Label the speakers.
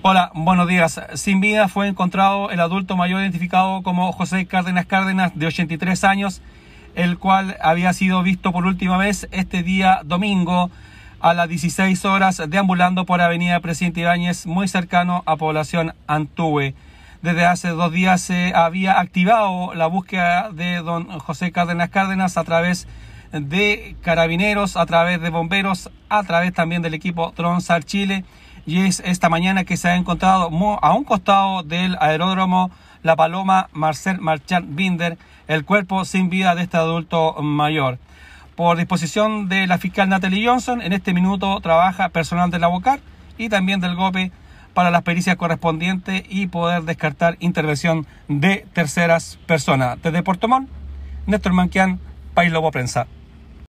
Speaker 1: Hola, buenos días. Sin vida fue encontrado el adulto mayor identificado como José Cárdenas Cárdenas, de 83 años, el cual había sido visto por última vez este día domingo a las 16 horas deambulando por Avenida Presidente Ibáñez, muy cercano a población Antuve. Desde hace dos días se había activado la búsqueda de don José Cárdenas Cárdenas a través de carabineros, a través de bomberos, a través también del equipo Tronsar Chile y es esta mañana que se ha encontrado a un costado del aeródromo La Paloma Marcel Marchand Binder el cuerpo sin vida de este adulto mayor. Por disposición de la fiscal Natalie Johnson, en este minuto trabaja personal de la BOCAR y también del GOPE para las pericias correspondientes y poder descartar intervención de terceras personas. Desde Puerto Montt, Néstor Manquian, País Lobo Prensa.